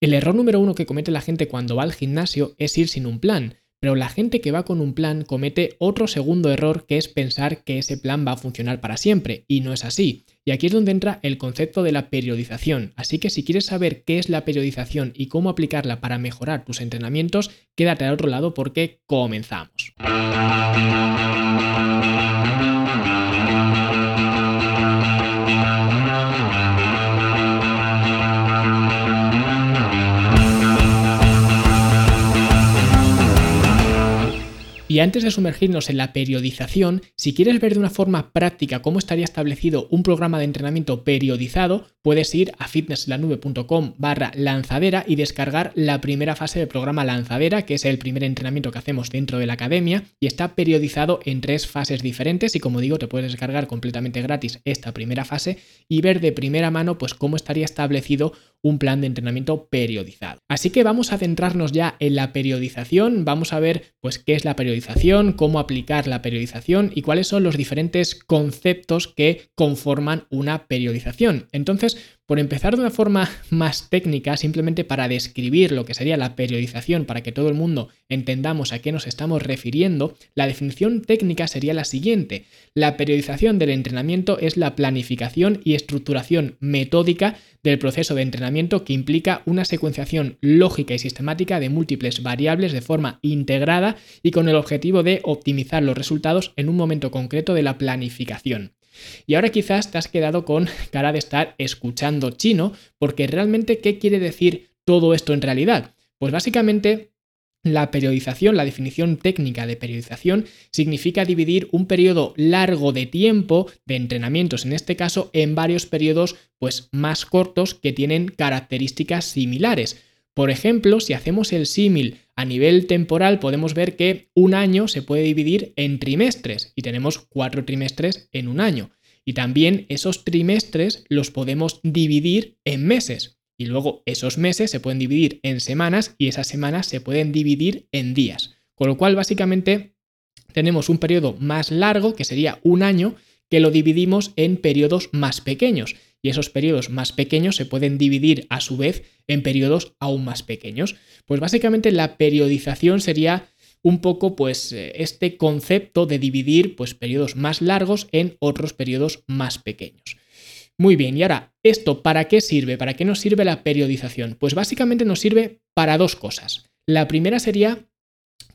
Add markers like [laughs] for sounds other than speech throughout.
El error número uno que comete la gente cuando va al gimnasio es ir sin un plan. Pero la gente que va con un plan comete otro segundo error que es pensar que ese plan va a funcionar para siempre, y no es así. Y aquí es donde entra el concepto de la periodización. Así que si quieres saber qué es la periodización y cómo aplicarla para mejorar tus entrenamientos, quédate al otro lado porque comenzamos. Y antes de sumergirnos en la periodización, si quieres ver de una forma práctica cómo estaría establecido un programa de entrenamiento periodizado, puedes ir a fitnesslanube.com barra lanzadera y descargar la primera fase del programa lanzadera, que es el primer entrenamiento que hacemos dentro de la academia y está periodizado en tres fases diferentes y como digo te puedes descargar completamente gratis esta primera fase y ver de primera mano pues cómo estaría establecido un plan de entrenamiento periodizado. Así que vamos a centrarnos ya en la periodización, vamos a ver pues qué es la periodización, cómo aplicar la periodización y cuáles son los diferentes conceptos que conforman una periodización. Entonces, por empezar de una forma más técnica, simplemente para describir lo que sería la periodización, para que todo el mundo entendamos a qué nos estamos refiriendo, la definición técnica sería la siguiente. La periodización del entrenamiento es la planificación y estructuración metódica del proceso de entrenamiento que implica una secuenciación lógica y sistemática de múltiples variables de forma integrada y con el objetivo de optimizar los resultados en un momento concreto de la planificación. Y ahora quizás te has quedado con cara de estar escuchando chino, porque realmente, ¿qué quiere decir todo esto en realidad? Pues básicamente la periodización, la definición técnica de periodización, significa dividir un periodo largo de tiempo, de entrenamientos en este caso, en varios periodos pues, más cortos que tienen características similares. Por ejemplo, si hacemos el símil a nivel temporal, podemos ver que un año se puede dividir en trimestres y tenemos cuatro trimestres en un año. Y también esos trimestres los podemos dividir en meses. Y luego esos meses se pueden dividir en semanas y esas semanas se pueden dividir en días. Con lo cual, básicamente, tenemos un periodo más largo, que sería un año, que lo dividimos en periodos más pequeños y esos periodos más pequeños se pueden dividir a su vez en periodos aún más pequeños. Pues básicamente la periodización sería un poco pues eh, este concepto de dividir pues periodos más largos en otros periodos más pequeños. Muy bien, y ahora, ¿esto para qué sirve? ¿Para qué nos sirve la periodización? Pues básicamente nos sirve para dos cosas. La primera sería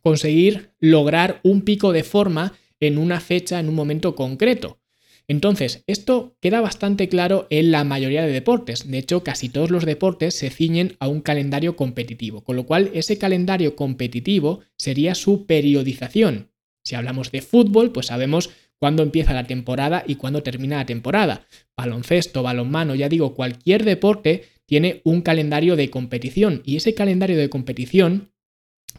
conseguir lograr un pico de forma en una fecha, en un momento concreto. Entonces, esto queda bastante claro en la mayoría de deportes. De hecho, casi todos los deportes se ciñen a un calendario competitivo, con lo cual ese calendario competitivo sería su periodización. Si hablamos de fútbol, pues sabemos cuándo empieza la temporada y cuándo termina la temporada. Baloncesto, balonmano, ya digo, cualquier deporte tiene un calendario de competición y ese calendario de competición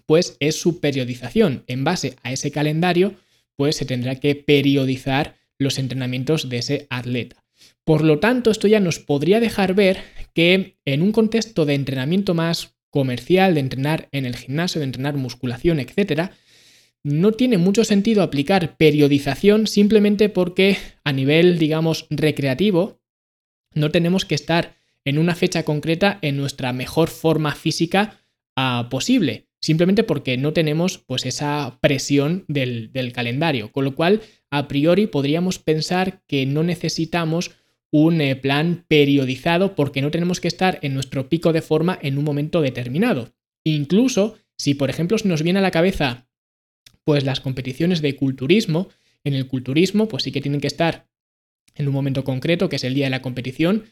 pues es su periodización. En base a ese calendario, pues se tendrá que periodizar los entrenamientos de ese atleta. Por lo tanto, esto ya nos podría dejar ver que en un contexto de entrenamiento más comercial, de entrenar en el gimnasio, de entrenar musculación, etc., no tiene mucho sentido aplicar periodización simplemente porque a nivel, digamos, recreativo, no tenemos que estar en una fecha concreta en nuestra mejor forma física ah, posible, simplemente porque no tenemos pues esa presión del, del calendario, con lo cual a priori podríamos pensar que no necesitamos un eh, plan periodizado porque no tenemos que estar en nuestro pico de forma en un momento determinado. Incluso si, por ejemplo, nos viene a la cabeza pues las competiciones de culturismo, en el culturismo pues sí que tienen que estar en un momento concreto, que es el día de la competición,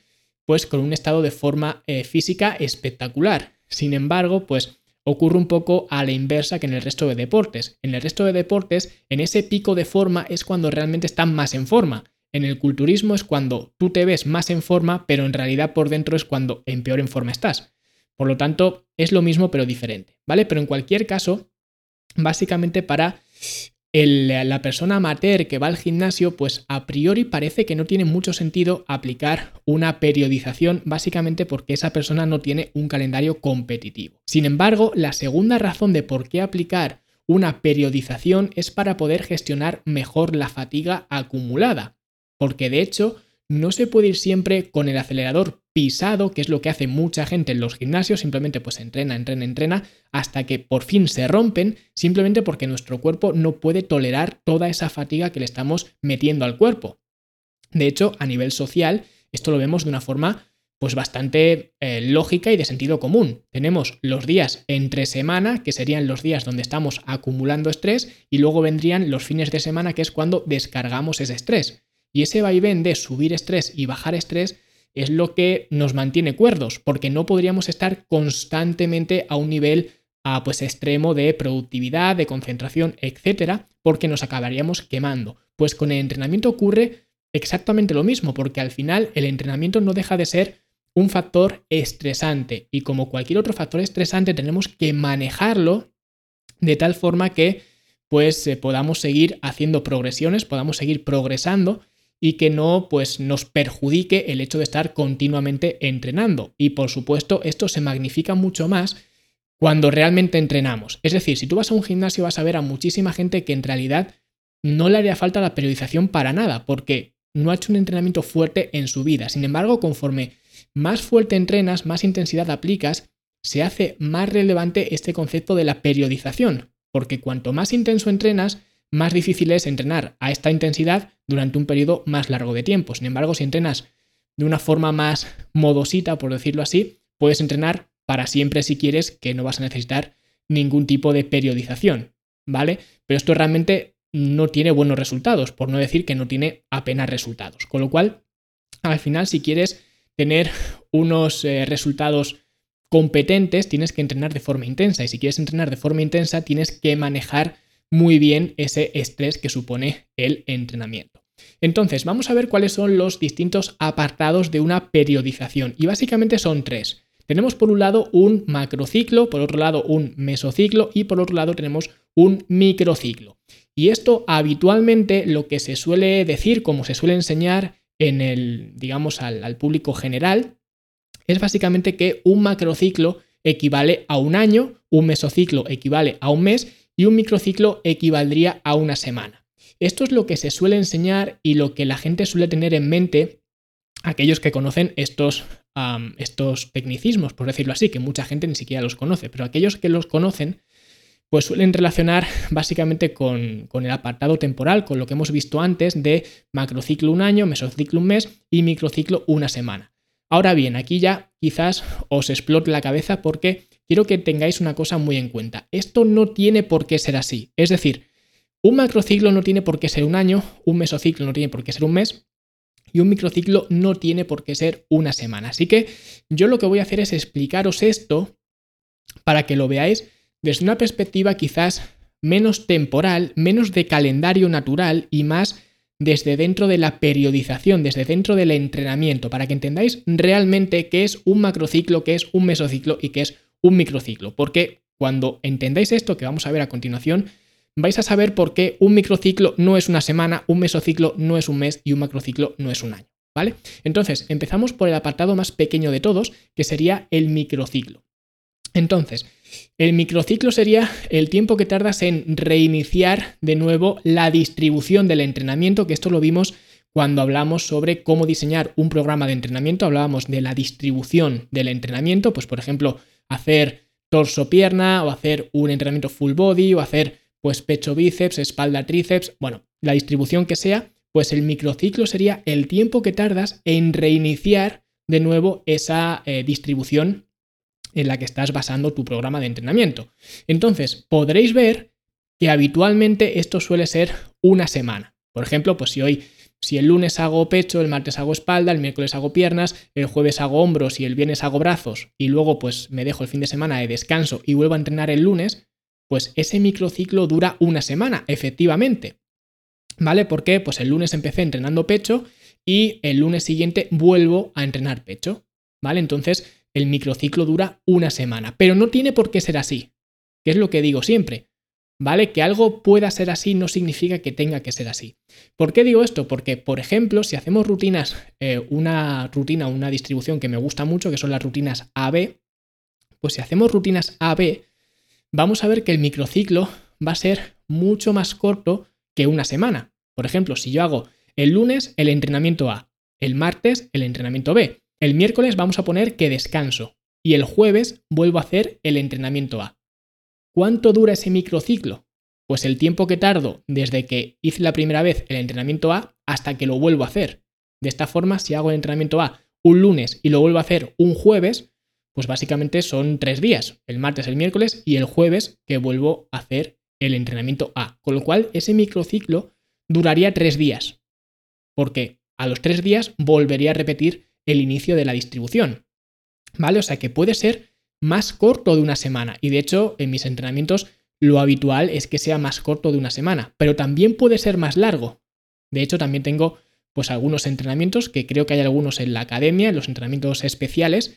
pues con un estado de forma eh, física espectacular. Sin embargo, pues ocurre un poco a la inversa que en el resto de deportes. En el resto de deportes, en ese pico de forma es cuando realmente están más en forma. En el culturismo es cuando tú te ves más en forma, pero en realidad por dentro es cuando en peor en forma estás. Por lo tanto, es lo mismo pero diferente, ¿vale? Pero en cualquier caso, básicamente para la persona amateur que va al gimnasio, pues a priori parece que no tiene mucho sentido aplicar una periodización, básicamente porque esa persona no tiene un calendario competitivo. Sin embargo, la segunda razón de por qué aplicar una periodización es para poder gestionar mejor la fatiga acumulada, porque de hecho no se puede ir siempre con el acelerador pisado, que es lo que hace mucha gente en los gimnasios, simplemente pues entrena, entrena, entrena, hasta que por fin se rompen, simplemente porque nuestro cuerpo no puede tolerar toda esa fatiga que le estamos metiendo al cuerpo. De hecho, a nivel social, esto lo vemos de una forma pues bastante eh, lógica y de sentido común. Tenemos los días entre semana, que serían los días donde estamos acumulando estrés, y luego vendrían los fines de semana, que es cuando descargamos ese estrés. Y ese vaivén de subir estrés y bajar estrés es lo que nos mantiene cuerdos, porque no podríamos estar constantemente a un nivel ah, pues extremo de productividad, de concentración, etcétera, porque nos acabaríamos quemando. Pues con el entrenamiento ocurre exactamente lo mismo, porque al final el entrenamiento no deja de ser un factor estresante y como cualquier otro factor estresante tenemos que manejarlo de tal forma que pues eh, podamos seguir haciendo progresiones, podamos seguir progresando y que no pues nos perjudique el hecho de estar continuamente entrenando. Y por supuesto, esto se magnifica mucho más cuando realmente entrenamos. Es decir, si tú vas a un gimnasio vas a ver a muchísima gente que en realidad no le haría falta la periodización para nada, porque no ha hecho un entrenamiento fuerte en su vida. Sin embargo, conforme más fuerte entrenas, más intensidad aplicas, se hace más relevante este concepto de la periodización, porque cuanto más intenso entrenas, más difícil es entrenar a esta intensidad durante un periodo más largo de tiempo. Sin embargo, si entrenas de una forma más modosita, por decirlo así, puedes entrenar para siempre si quieres, que no vas a necesitar ningún tipo de periodización, ¿vale? Pero esto realmente no tiene buenos resultados, por no decir que no tiene apenas resultados. Con lo cual, al final, si quieres tener [laughs] unos eh, resultados competentes, tienes que entrenar de forma intensa. Y si quieres entrenar de forma intensa, tienes que manejar muy bien ese estrés que supone el entrenamiento. Entonces, vamos a ver cuáles son los distintos apartados de una periodización. Y básicamente son tres. Tenemos por un lado un macrociclo, por otro lado un mesociclo y por otro lado tenemos un microciclo. Y esto habitualmente lo que se suele decir, como se suele enseñar, en el, digamos, al, público general, es básicamente que un macrociclo equivale a un año, un mesociclo equivale a un mes y un microciclo equivaldría a una semana. Esto es lo que se suele enseñar y lo que la gente suele tener en mente, aquellos que conocen estos, estos tecnicismos, por decirlo así, que mucha gente ni siquiera los conoce, pero aquellos que los conocen pues suelen relacionar básicamente con, el apartado temporal, con lo que hemos visto antes de macrociclo un año, mesociclo un mes y microciclo una semana. Ahora bien, aquí ya quizás os explote la cabeza porque quiero que tengáis una cosa muy en cuenta. Esto no tiene por qué ser así. Es decir, un macrociclo no tiene por qué ser un año, un mesociclo no tiene por qué ser un mes y un microciclo no tiene por qué ser una semana. Así que yo lo que voy a hacer es explicaros esto para que lo veáis desde una perspectiva quizás menos temporal, menos de calendario natural y más desde dentro de la periodización, desde dentro del entrenamiento, para que entendáis realmente qué es un macrociclo, qué es un mesociclo y qué es un microciclo. Porque cuando entendáis esto que vamos a ver a continuación, vais a saber por qué un microciclo no es una semana, un mesociclo no es un mes y un macrociclo no es un año. ¿Vale? Entonces, empezamos por el apartado más pequeño de todos, que sería el microciclo. Entonces, el microciclo sería el tiempo que tardas en reiniciar de nuevo la distribución del entrenamiento, que esto lo vimos cuando hablamos sobre cómo diseñar un programa de entrenamiento, hablábamos de la distribución del entrenamiento, pues por ejemplo, hacer torso-pierna o hacer un entrenamiento full body o hacer pues pecho-bíceps, espalda-tríceps, bueno, la distribución que sea, pues el microciclo sería el tiempo que tardas en reiniciar de nuevo esa eh, distribución en la que estás basando tu programa de entrenamiento. Entonces, podréis ver que habitualmente esto suele ser una semana. Por ejemplo, pues si hoy, si el lunes hago pecho, el martes hago espalda, el miércoles hago piernas, el jueves hago hombros y el viernes hago brazos y luego pues me dejo el fin de semana de descanso y vuelvo a entrenar el lunes, pues ese microciclo dura una semana, efectivamente. ¿Vale? Porque pues el lunes empecé entrenando pecho y el lunes siguiente vuelvo a entrenar pecho. ¿Vale? Entonces, el microciclo dura una semana, pero no tiene por qué ser así, que es lo que digo siempre. ¿Vale? Que algo pueda ser así no significa que tenga que ser así. ¿Por qué digo esto? Porque, por ejemplo, si hacemos rutinas, eh, una rutina, una distribución que me gusta mucho, que son las rutinas AB, pues si hacemos rutinas AB, vamos a ver que el microciclo va a ser mucho más corto que una semana. Por ejemplo, si yo hago el lunes el entrenamiento A, el martes el entrenamiento B, El miércoles vamos a poner que descanso y el jueves vuelvo a hacer el entrenamiento A. ¿Cuánto dura ese microciclo? Pues el tiempo que tardo desde que hice la primera vez el entrenamiento A hasta que lo vuelvo a hacer. De esta forma, si hago el entrenamiento A un lunes y lo vuelvo a hacer un jueves, pues básicamente son tres días, el martes, el miércoles y el jueves que vuelvo a hacer el entrenamiento A. Con lo cual, ese microciclo duraría tres días, porque a los tres días volvería a repetir el inicio de la distribución. ¿Vale? O sea que puede ser más corto de una semana. Y de hecho, en mis entrenamientos lo habitual es que sea más corto de una semana, pero también puede ser más largo. De hecho, también tengo pues algunos entrenamientos, que creo que hay algunos en la academia, en los entrenamientos especiales,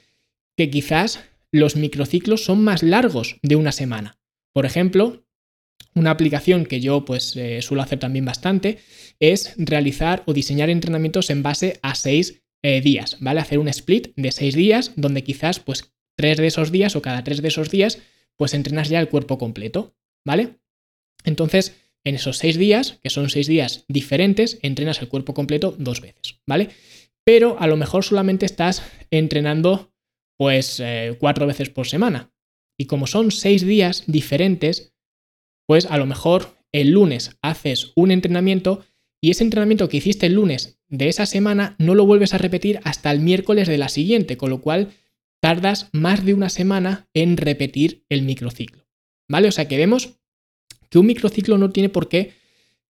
que quizás los microciclos son más largos de una semana. Por ejemplo, una aplicación que yo pues eh, suelo hacer también bastante es realizar o diseñar entrenamientos en base a seis eh, días, ¿vale? Hacer un split de seis días donde quizás pues tres de esos días o cada tres de esos días pues entrenas ya el cuerpo completo, ¿vale? Entonces, en esos seis días, que son seis días diferentes, entrenas el cuerpo completo dos veces, ¿vale? Pero a lo mejor solamente estás entrenando pues eh, cuatro veces por semana. Y como son seis días diferentes, pues a lo mejor el lunes haces un entrenamiento y ese entrenamiento que hiciste el lunes de esa semana no lo vuelves a repetir hasta el miércoles de la siguiente, con lo cual tardas más de una semana en repetir el microciclo. ¿Vale? O sea que vemos que un microciclo no tiene por qué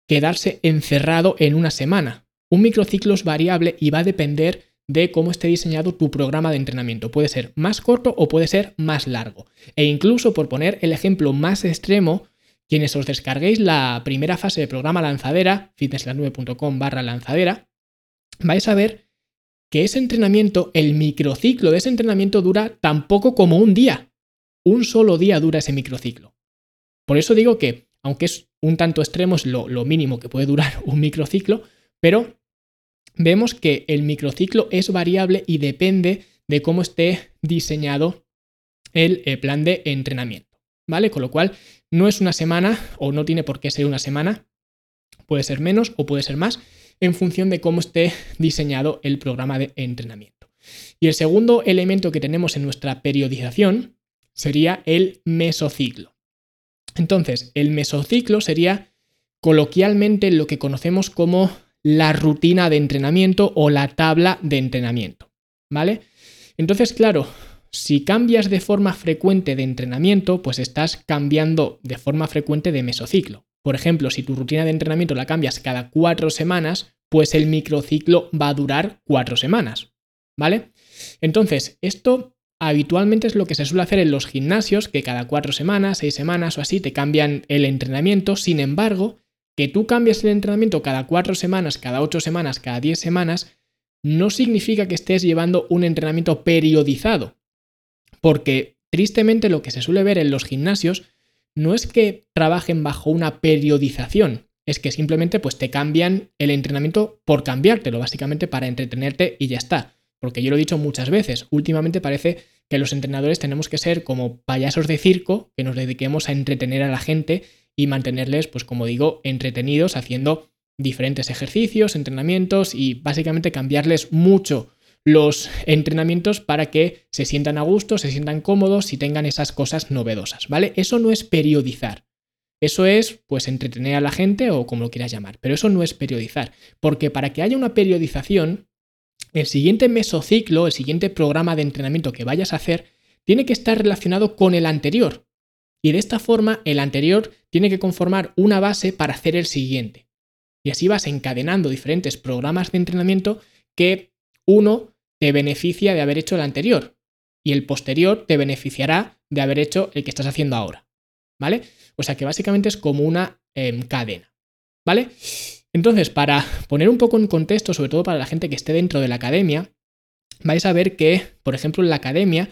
quedarse encerrado en una semana. Un microciclo es variable y va a depender de cómo esté diseñado tu programa de entrenamiento. Puede ser más corto o puede ser más largo. E incluso, por poner el ejemplo más extremo, quienes os descarguéis la primera fase del programa lanzadera, fitnesslanube.com barra lanzadera, vais a ver que ese entrenamiento, el microciclo de ese entrenamiento dura tan poco como un día. Un solo día dura ese microciclo. Por eso digo que, aunque es un tanto extremo, es lo, mínimo que puede durar [laughs] un microciclo, pero vemos que el microciclo es variable y depende de cómo esté diseñado el, el plan de entrenamiento. ¿Vale? Con lo cual, no es una semana o no tiene por qué ser una semana, puede ser menos o puede ser más, en función de cómo esté diseñado el programa de entrenamiento. Y el segundo elemento que tenemos en nuestra periodización sería el mesociclo. Entonces, el mesociclo sería coloquialmente lo que conocemos como la rutina de entrenamiento o la tabla de entrenamiento. ¿Vale? Entonces, claro, si cambias de forma frecuente de entrenamiento, pues estás cambiando de forma frecuente de mesociclo. Por ejemplo, si tu rutina de entrenamiento la cambias cada cuatro semanas, pues el microciclo va a durar cuatro semanas. ¿Vale? Entonces, esto habitualmente es lo que se suele hacer en los gimnasios, que cada cuatro semanas, seis semanas o así te cambian el entrenamiento. Sin embargo, que tú cambies el entrenamiento cada cuatro semanas, cada ocho semanas, cada diez semanas, no significa que estés llevando un entrenamiento periodizado. Porque tristemente lo que se suele ver en los gimnasios no es que trabajen bajo una periodización, es que simplemente pues te cambian el entrenamiento por cambiártelo, básicamente para entretenerte y ya está. Porque yo lo he dicho muchas veces, últimamente parece que los entrenadores tenemos que ser como payasos de circo, que nos dediquemos a entretener a la gente y mantenerles, pues como digo, entretenidos haciendo diferentes ejercicios, entrenamientos y básicamente cambiarles mucho los entrenamientos para que se sientan a gusto, se sientan cómodos y tengan esas cosas novedosas, ¿vale? Eso no es periodizar. Eso es, pues, entretener a la gente o como lo quieras llamar, pero eso no es periodizar, porque para que haya una periodización el siguiente mesociclo, el siguiente programa de entrenamiento que vayas a hacer, tiene que estar relacionado con el anterior. Y de esta forma, el anterior tiene que conformar una base para hacer el siguiente. Y así vas encadenando diferentes programas de entrenamiento que uno te beneficia de haber hecho el anterior y el posterior te beneficiará de haber hecho el que estás haciendo ahora. ¿Vale? O sea que básicamente es como una em, cadena. ¿Vale? Entonces, para poner un poco en contexto, sobre todo para la gente que esté dentro de la academia, vais a ver que, por ejemplo, en la academia,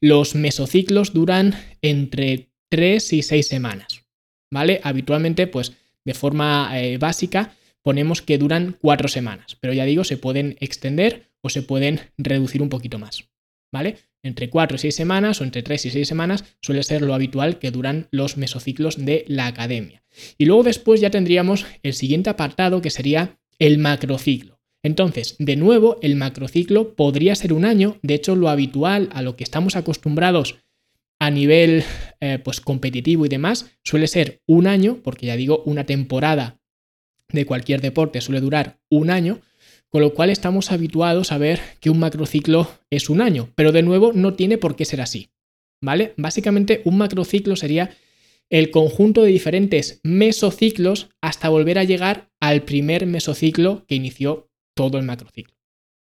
los mesociclos duran entre 3 y 6 semanas. ¿Vale? Habitualmente, pues de forma eh, básica, ponemos que duran 4 semanas, pero ya digo, se pueden extender o se pueden reducir un poquito más. ¿Vale? Entre 4 y 6 semanas o entre 3 y 6 semanas suele ser lo habitual que duran los mesociclos de la academia. Y luego después ya tendríamos el siguiente apartado que sería el macrociclo. Entonces, de nuevo, el macrociclo podría ser un año, de hecho lo habitual a lo que estamos acostumbrados a nivel eh, pues competitivo y demás suele ser un año, porque ya digo, una temporada de cualquier deporte suele durar un año, con lo cual estamos habituados a ver que un macrociclo es un año, pero de nuevo no tiene por qué ser así, ¿vale? Básicamente un macrociclo sería el conjunto de diferentes mesociclos hasta volver a llegar al primer mesociclo que inició todo el macrociclo,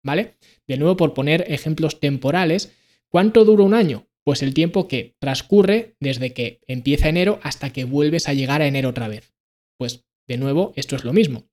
¿vale? De nuevo, por poner ejemplos temporales, ¿cuánto dura un año? Pues el tiempo que transcurre desde que empieza enero hasta que vuelves a llegar a enero otra vez. Pues de nuevo, esto es lo mismo.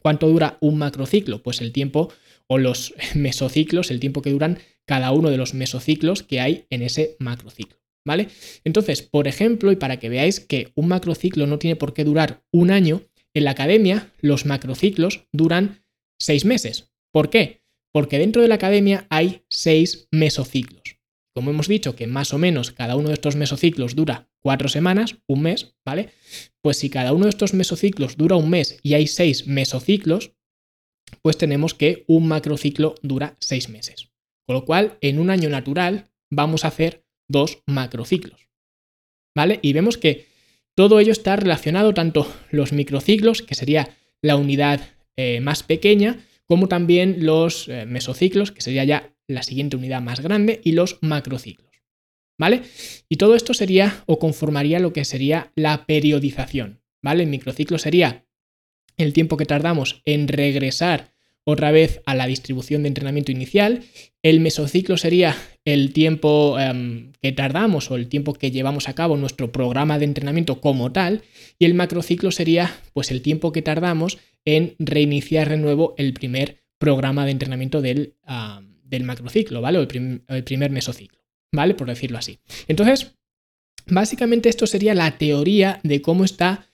¿Cuánto dura un macrociclo? Pues el tiempo o los [laughs] mesociclos, el tiempo que duran cada uno de los mesociclos que hay en ese macrociclo. ¿Vale? Entonces, por ejemplo, y para que veáis que un macrociclo no tiene por qué durar un año, en la academia los macrociclos duran seis meses. ¿Por qué? Porque dentro de la academia hay seis mesociclos. Como hemos dicho que más o menos cada uno de estos mesociclos dura cuatro semanas, un mes, ¿vale? Pues si cada uno de estos mesociclos dura un mes y hay seis mesociclos, pues tenemos que un macrociclo dura seis meses. Con lo cual, en un año natural vamos a hacer dos macrociclos. ¿Vale? Y vemos que todo ello está relacionado, tanto los microciclos, que sería la unidad eh, más pequeña, como también los eh, mesociclos, que sería ya la siguiente unidad más grande, y los macrociclos. ¿Vale? Y todo esto sería o conformaría lo que sería la periodización. ¿Vale? El microciclo sería el tiempo que tardamos en regresar otra vez a la distribución de entrenamiento inicial. El mesociclo sería el tiempo em, que tardamos o el tiempo que llevamos a cabo nuestro programa de entrenamiento como tal. Y el macrociclo sería pues el tiempo que tardamos en reiniciar de nuevo el primer programa de entrenamiento del, del macrociclo, ¿vale? O el, primer mesociclo, ¿vale? Por decirlo así. Entonces, básicamente esto sería la teoría de cómo está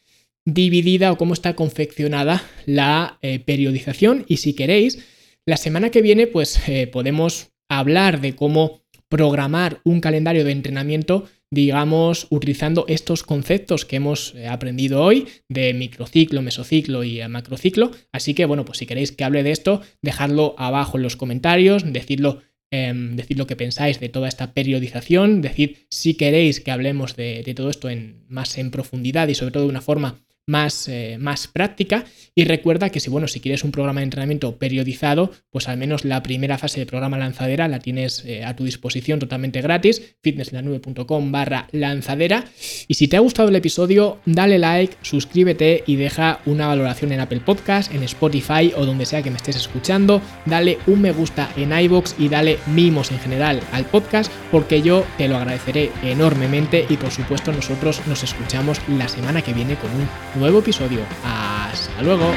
dividida o cómo está confeccionada la eh, periodización y si queréis, la semana que viene pues eh, podemos hablar de cómo programar un calendario de entrenamiento digamos, utilizando estos conceptos que hemos eh, aprendido hoy de microciclo, mesociclo y macrociclo. Así que, bueno, pues si queréis que hable de esto, dejadlo abajo en los comentarios, decidlo. Em, decid lo que pensáis de toda esta periodización, decid si queréis que hablemos de, de todo esto en, más en profundidad y sobre todo de una forma más, eh, más práctica. Y recuerda que si, bueno, si quieres un programa de entrenamiento periodizado, pues al menos la primera fase del programa lanzadera la tienes eh, a tu disposición totalmente gratis, fitnesslanube.com barra lanzadera. Y si te ha gustado el episodio, dale like, suscríbete y deja una valoración en Apple Podcast, en Spotify o donde sea que me estés escuchando. Dale un me gusta en iBox y dale mimos en general al podcast porque yo te lo agradeceré enormemente y por supuesto nosotros nos escuchamos la semana que viene con un nuevo episodio. Hasta luego.